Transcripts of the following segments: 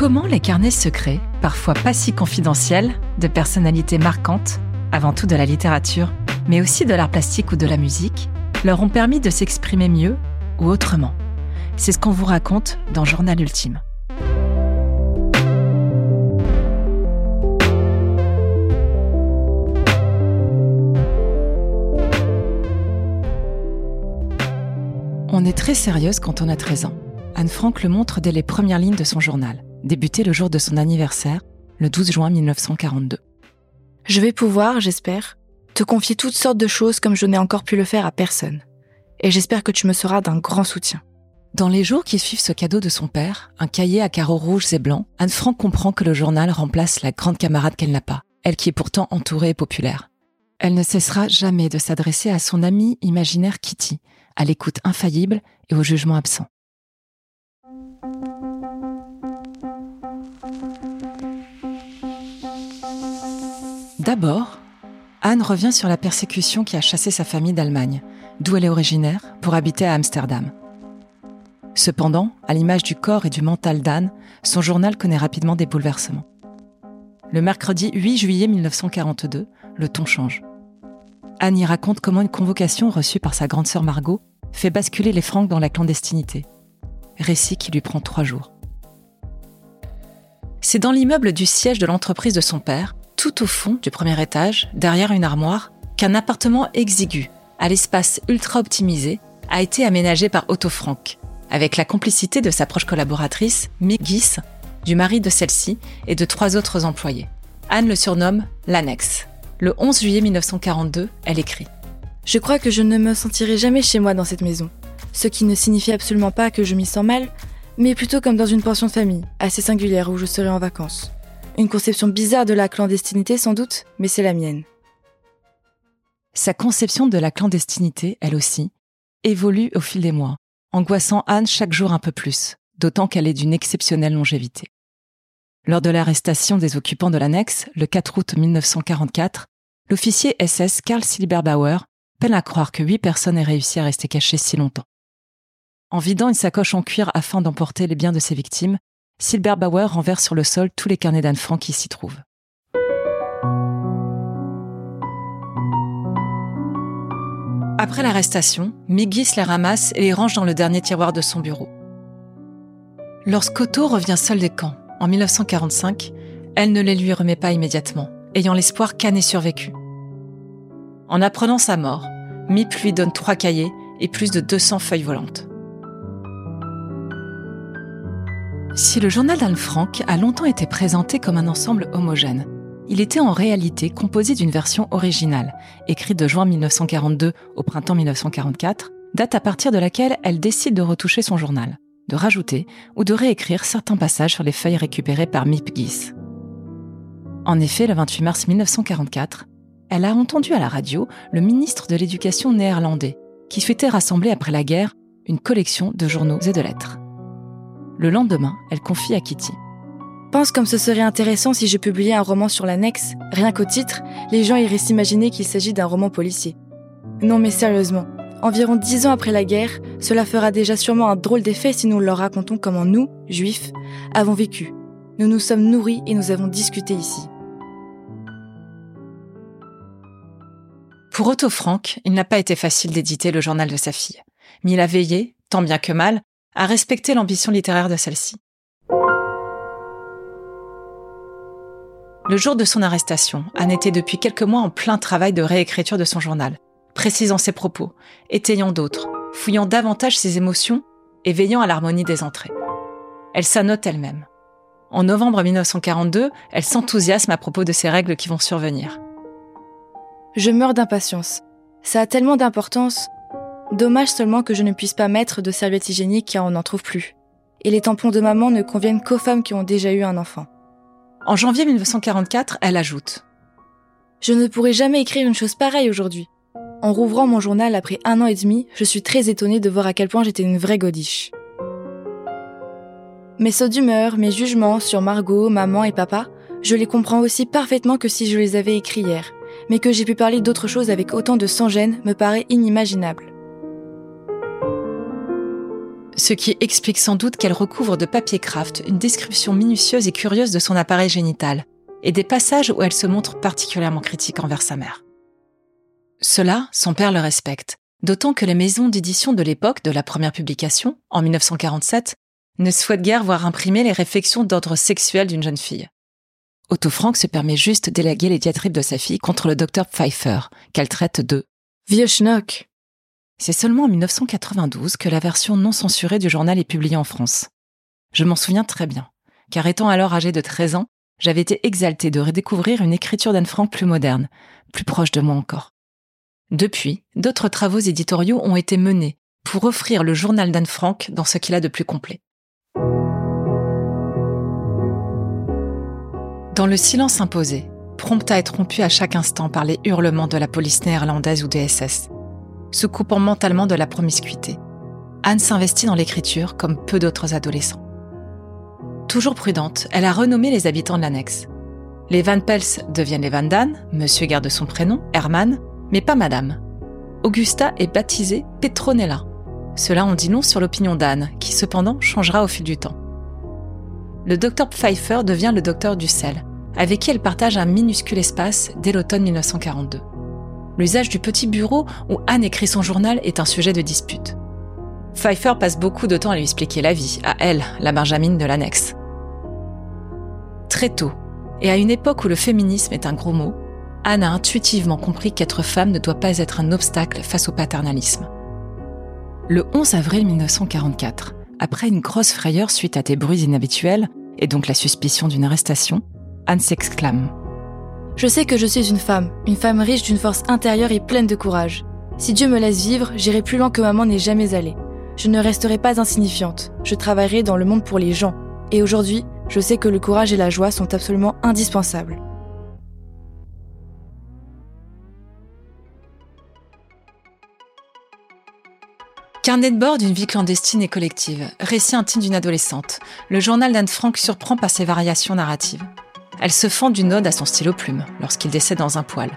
Comment les carnets secrets, parfois pas si confidentiels, de personnalités marquantes, avant tout de la littérature, mais aussi de l'art plastique ou de la musique, leur ont permis de s'exprimer mieux ou autrement? C'est ce qu'on vous raconte dans Journal Ultime. On est très sérieuse quand on a 13 ans. Anne Frank le montre dès les premières lignes de son journal, débuté le jour de son anniversaire, le 12 juin 1942. Je vais pouvoir, j'espère, te confier toutes sortes de choses comme je n'ai encore pu le faire à personne. Et j'espère que tu me seras d'un grand soutien. Dans les jours qui suivent ce cadeau de son père, un cahier à carreaux rouges et blancs, Anne Frank comprend que le journal remplace la grande camarade qu'elle n'a pas, elle qui est pourtant entourée et populaire. Elle ne cessera jamais de s'adresser à son amie imaginaire Kitty, à l'écoute infaillible et au jugement absent. D'abord, Anne revient sur la persécution qui a chassé sa famille d'Allemagne, d'où elle est originaire, pour habiter à Amsterdam. Cependant, à l'image du corps et du mental d'Anne, son journal connaît rapidement des bouleversements. Le mercredi 8 juillet 1942, le ton change. Anne y raconte comment une convocation reçue par sa grande sœur Margot fait basculer les Francs dans la clandestinité. Récit qui lui prend trois jours. C'est dans l'immeuble du siège de l'entreprise de son père tout au fond du premier étage, derrière une armoire, qu'un appartement exigu, à l'espace ultra optimisé, a été aménagé par Otto Frank, avec la complicité de sa proche collaboratrice, Mick Gies, du mari de celle-ci et de trois autres employés. Anne le surnomme l'annexe. Le 11 juillet 1942, elle écrit Je crois que je ne me sentirai jamais chez moi dans cette maison. Ce qui ne signifie absolument pas que je m'y sens mal, mais plutôt comme dans une pension de famille, assez singulière où je serai en vacances. Une conception bizarre de la clandestinité sans doute, mais c'est la mienne. Sa conception de la clandestinité, elle aussi, évolue au fil des mois, angoissant Anne chaque jour un peu plus, d'autant qu'elle est d'une exceptionnelle longévité. Lors de l'arrestation des occupants de l'annexe, le 4 août 1944, l'officier SS Karl Silberbauer peine à croire que huit personnes aient réussi à rester cachées si longtemps. En vidant une sacoche en cuir afin d'emporter les biens de ses victimes, Silberbauer renverse sur le sol tous les carnets d'Anne Frank qui s'y trouvent. Après l'arrestation, Migis les ramasse et les range dans le dernier tiroir de son bureau. Lorsqu'Otto revient seul des camps, en 1945, elle ne les lui remet pas immédiatement, ayant l'espoir qu'Anne ait survécu. En apprenant sa mort, Mip lui donne trois cahiers et plus de 200 feuilles volantes. Si le journal d'Anne Frank a longtemps été présenté comme un ensemble homogène, il était en réalité composé d'une version originale, écrite de juin 1942 au printemps 1944, date à partir de laquelle elle décide de retoucher son journal, de rajouter ou de réécrire certains passages sur les feuilles récupérées par Mip Gies. En effet, le 28 mars 1944, elle a entendu à la radio le ministre de l'Éducation néerlandais, qui souhaitait rassembler après la guerre une collection de journaux et de lettres. Le lendemain, elle confie à Kitty. Pense comme ce serait intéressant si je publiais un roman sur l'annexe. Rien qu'au titre, les gens iraient s'imaginer qu'il s'agit d'un roman policier. Non mais sérieusement, environ dix ans après la guerre, cela fera déjà sûrement un drôle d'effet si nous leur racontons comment nous, juifs, avons vécu. Nous nous sommes nourris et nous avons discuté ici. Pour Otto Frank, il n'a pas été facile d'éditer le journal de sa fille, mais il a veillé, tant bien que mal, à respecter l'ambition littéraire de celle-ci. Le jour de son arrestation, Anne était depuis quelques mois en plein travail de réécriture de son journal, précisant ses propos, étayant d'autres, fouillant davantage ses émotions et veillant à l'harmonie des entrées. Elle s'annote elle-même. En novembre 1942, elle s'enthousiasme à propos de ces règles qui vont survenir. Je meurs d'impatience. Ça a tellement d'importance Dommage seulement que je ne puisse pas mettre de serviettes hygiéniques car on n'en trouve plus. Et les tampons de maman ne conviennent qu'aux femmes qui ont déjà eu un enfant. En janvier 1944, elle ajoute Je ne pourrai jamais écrire une chose pareille aujourd'hui. En rouvrant mon journal après un an et demi, je suis très étonnée de voir à quel point j'étais une vraie godiche. Mes sauts d'humeur, mes jugements sur Margot, maman et papa, je les comprends aussi parfaitement que si je les avais écrits hier, mais que j'ai pu parler d'autre chose avec autant de sans-gêne me paraît inimaginable. Ce qui explique sans doute qu'elle recouvre de papier craft une description minutieuse et curieuse de son appareil génital, et des passages où elle se montre particulièrement critique envers sa mère. Cela, son père le respecte, d'autant que les maisons d'édition de l'époque de la première publication, en 1947, ne souhaitent guère voir imprimer les réflexions d'ordre sexuel d'une jeune fille. Otto Frank se permet juste d'élaguer les diatribes de sa fille contre le docteur Pfeiffer, qu'elle traite de vieux schnock. C'est seulement en 1992 que la version non censurée du journal est publiée en France. Je m'en souviens très bien, car étant alors âgé de 13 ans, j'avais été exalté de redécouvrir une écriture d'Anne Frank plus moderne, plus proche de moi encore. Depuis, d'autres travaux éditoriaux ont été menés pour offrir le journal d'Anne Frank dans ce qu'il a de plus complet. Dans le silence imposé, prompt à être rompu à chaque instant par les hurlements de la police néerlandaise ou des SS, se coupant mentalement de la promiscuité, Anne s'investit dans l'écriture comme peu d'autres adolescents. Toujours prudente, elle a renommé les habitants de l'annexe. Les Van Pels deviennent les Van Dan, monsieur garde son prénom, Herman, mais pas madame. Augusta est baptisée Petronella. Cela en dit long sur l'opinion d'Anne, qui cependant changera au fil du temps. Le docteur Pfeiffer devient le docteur Dussel, avec qui elle partage un minuscule espace dès l'automne 1942. L'usage du petit bureau où Anne écrit son journal est un sujet de dispute. Pfeiffer passe beaucoup de temps à lui expliquer la vie, à elle, la Benjamine de l'annexe. Très tôt, et à une époque où le féminisme est un gros mot, Anne a intuitivement compris qu'être femme ne doit pas être un obstacle face au paternalisme. Le 11 avril 1944, après une grosse frayeur suite à des bruits inhabituels, et donc la suspicion d'une arrestation, Anne s'exclame. Je sais que je suis une femme, une femme riche d'une force intérieure et pleine de courage. Si Dieu me laisse vivre, j'irai plus loin que maman n'est jamais allée. Je ne resterai pas insignifiante, je travaillerai dans le monde pour les gens. Et aujourd'hui, je sais que le courage et la joie sont absolument indispensables. Carnet de bord d'une vie clandestine et collective, récit intime d'une adolescente, le journal d'Anne Frank surprend par ses variations narratives. Elle se fend d'une ode à son stylo plume lorsqu'il décède dans un poêle.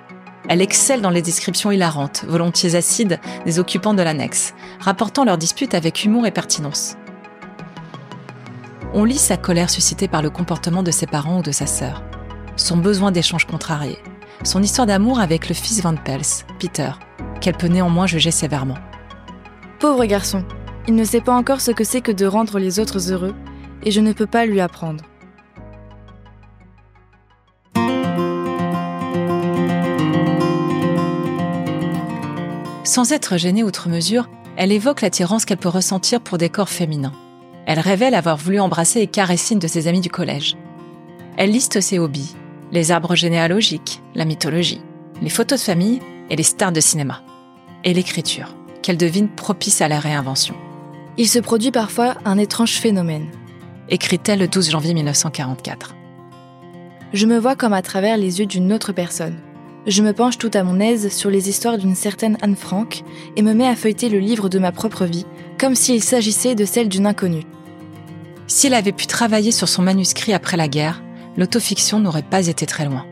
Elle excelle dans les descriptions hilarantes, volontiers acides, des occupants de l'annexe, rapportant leurs disputes avec humour et pertinence. On lit sa colère suscitée par le comportement de ses parents ou de sa sœur, son besoin d'échange contrarié, son histoire d'amour avec le fils Van Pels, Peter, qu'elle peut néanmoins juger sévèrement. Pauvre garçon, il ne sait pas encore ce que c'est que de rendre les autres heureux, et je ne peux pas lui apprendre. Sans être gênée outre mesure, elle évoque l'attirance qu'elle peut ressentir pour des corps féminins. Elle révèle avoir voulu embrasser et caresser une de ses amies du collège. Elle liste ses hobbies, les arbres généalogiques, la mythologie, les photos de famille et les stars de cinéma. Et l'écriture qu'elle devine propice à la réinvention. Il se produit parfois un étrange phénomène. Écrit-elle le 12 janvier 1944. Je me vois comme à travers les yeux d'une autre personne. Je me penche tout à mon aise sur les histoires d'une certaine Anne Frank et me mets à feuilleter le livre de ma propre vie, comme s'il s'agissait de celle d'une inconnue. S'il avait pu travailler sur son manuscrit après la guerre, l'autofiction n'aurait pas été très loin.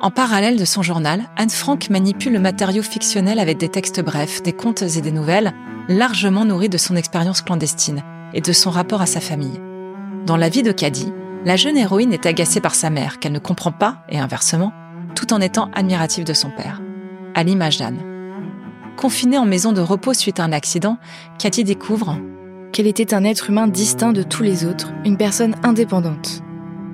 En parallèle de son journal, Anne Frank manipule le matériau fictionnel avec des textes brefs, des contes et des nouvelles, largement nourris de son expérience clandestine et de son rapport à sa famille. Dans la vie de Caddy, la jeune héroïne est agacée par sa mère, qu'elle ne comprend pas, et inversement, tout en étant admirative de son père, à l'image d'Anne. Confinée en maison de repos suite à un accident, Cathy découvre qu'elle était un être humain distinct de tous les autres, une personne indépendante.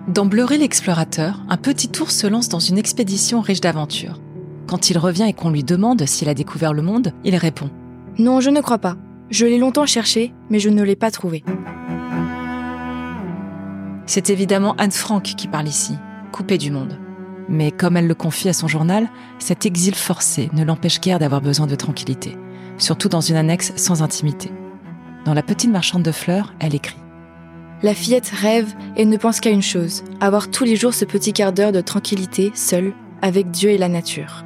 Dans Bleurer l'explorateur, un petit ours se lance dans une expédition riche d'aventures. Quand il revient et qu'on lui demande s'il a découvert le monde, il répond ⁇ Non, je ne crois pas. Je l'ai longtemps cherché, mais je ne l'ai pas trouvé. ⁇ C'est évidemment Anne Frank qui parle ici, coupée du monde. Mais comme elle le confie à son journal, cet exil forcé ne l'empêche guère d'avoir besoin de tranquillité, surtout dans une annexe sans intimité. Dans La petite marchande de fleurs, elle écrit la fillette rêve et ne pense qu'à une chose, avoir tous les jours ce petit quart d'heure de tranquillité, seule, avec Dieu et la nature.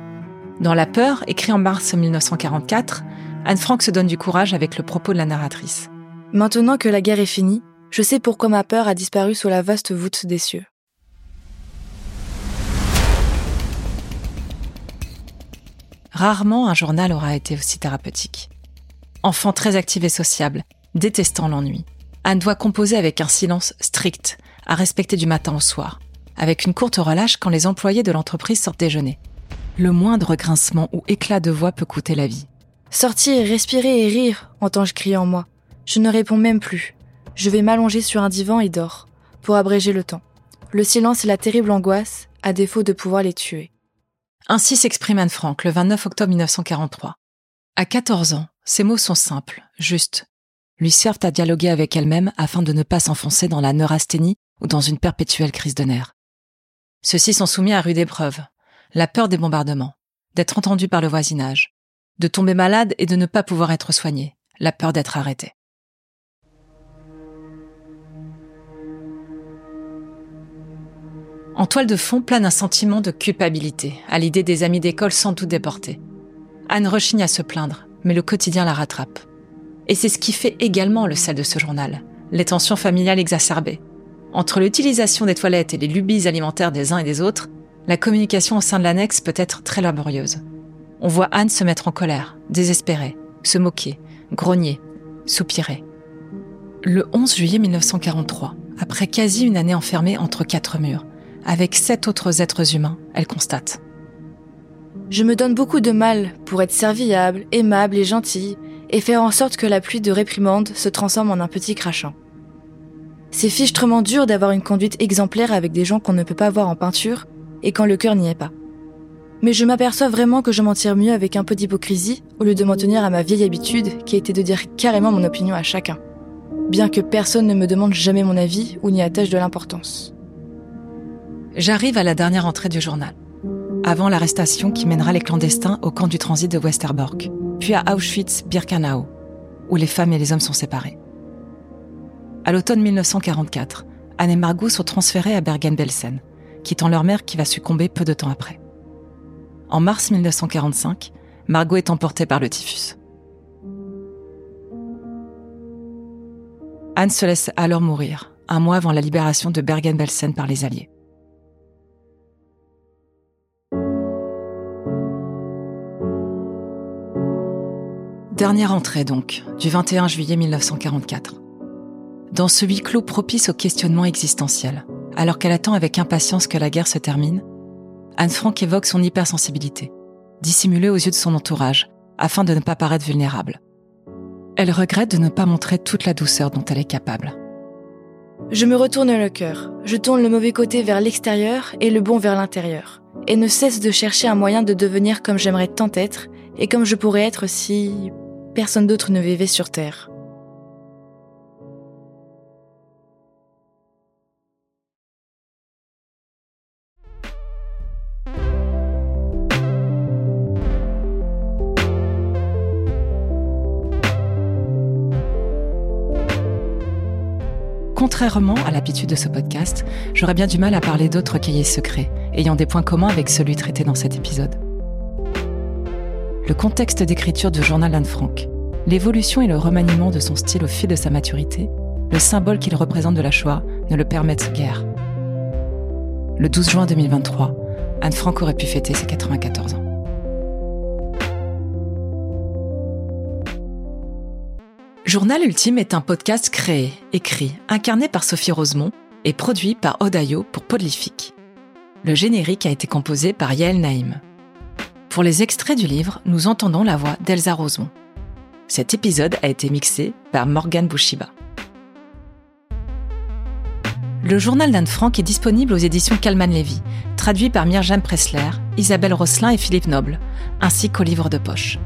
Dans La peur, écrit en mars 1944, Anne Frank se donne du courage avec le propos de la narratrice. Maintenant que la guerre est finie, je sais pourquoi ma peur a disparu sous la vaste voûte des cieux. Rarement un journal aura été aussi thérapeutique. Enfant très active et sociable, détestant l'ennui, Anne doit composer avec un silence strict, à respecter du matin au soir, avec une courte relâche quand les employés de l'entreprise sortent déjeuner. Le moindre grincement ou éclat de voix peut coûter la vie. Sortir, respirer et rire, entends-je crier en moi. Je ne réponds même plus. Je vais m'allonger sur un divan et dors, pour abréger le temps. Le silence et la terrible angoisse, à défaut de pouvoir les tuer. Ainsi s'exprime Anne Frank le 29 octobre 1943. À 14 ans, ses mots sont simples, justes, lui servent à dialoguer avec elle-même afin de ne pas s'enfoncer dans la neurasthénie ou dans une perpétuelle crise de nerfs. Ceux-ci sont soumis à rude épreuve, la peur des bombardements, d'être entendus par le voisinage, de tomber malade et de ne pas pouvoir être soigné, la peur d'être arrêté. En toile de fond plane un sentiment de culpabilité, à l'idée des amis d'école sans doute déportés. Anne rechigne à se plaindre, mais le quotidien la rattrape. Et c'est ce qui fait également le sel de ce journal, les tensions familiales exacerbées. Entre l'utilisation des toilettes et les lubies alimentaires des uns et des autres, la communication au sein de l'annexe peut être très laborieuse. On voit Anne se mettre en colère, désespérée, se moquer, grogner, soupirer. Le 11 juillet 1943, après quasi une année enfermée entre quatre murs, avec sept autres êtres humains, elle constate. Je me donne beaucoup de mal pour être serviable, aimable et gentille, et faire en sorte que la pluie de réprimande se transforme en un petit crachant. C'est fichtrement dur d'avoir une conduite exemplaire avec des gens qu'on ne peut pas voir en peinture et quand le cœur n'y est pas. Mais je m'aperçois vraiment que je m'en tire mieux avec un peu d'hypocrisie au lieu de m'en tenir à ma vieille habitude qui était de dire carrément mon opinion à chacun, bien que personne ne me demande jamais mon avis ou n'y attache de l'importance. J'arrive à la dernière entrée du journal, avant l'arrestation qui mènera les clandestins au camp du transit de Westerbork, puis à Auschwitz-Birkenau, où les femmes et les hommes sont séparés. À l'automne 1944, Anne et Margot sont transférées à Bergen-Belsen, quittant leur mère qui va succomber peu de temps après. En mars 1945, Margot est emportée par le typhus. Anne se laisse alors mourir, un mois avant la libération de Bergen-Belsen par les Alliés. Dernière entrée donc, du 21 juillet 1944. Dans ce huis clos propice au questionnement existentiel, alors qu'elle attend avec impatience que la guerre se termine, Anne Frank évoque son hypersensibilité, dissimulée aux yeux de son entourage, afin de ne pas paraître vulnérable. Elle regrette de ne pas montrer toute la douceur dont elle est capable. Je me retourne le cœur, je tourne le mauvais côté vers l'extérieur et le bon vers l'intérieur, et ne cesse de chercher un moyen de devenir comme j'aimerais tant être, et comme je pourrais être si personne d'autre ne vivait sur Terre. Contrairement à l'habitude de ce podcast, j'aurais bien du mal à parler d'autres cahiers secrets, ayant des points communs avec celui traité dans cet épisode. Le contexte d'écriture du journal Anne Frank, l'évolution et le remaniement de son style au fil de sa maturité, le symbole qu'il représente de la Shoah ne le permettent guère. Le 12 juin 2023, Anne Frank aurait pu fêter ses 94 ans. Journal Ultime est un podcast créé, écrit, incarné par Sophie Rosemont et produit par Odayo pour Podlific. Le générique a été composé par Yael Naïm. Pour les extraits du livre, nous entendons la voix d'Elsa Rosemont. Cet épisode a été mixé par Morgan Bouchiba. Le journal d'Anne Frank est disponible aux éditions Calman Levy, traduit par Mirjam Pressler, Isabelle Rosselin et Philippe Noble, ainsi qu'au livre de poche.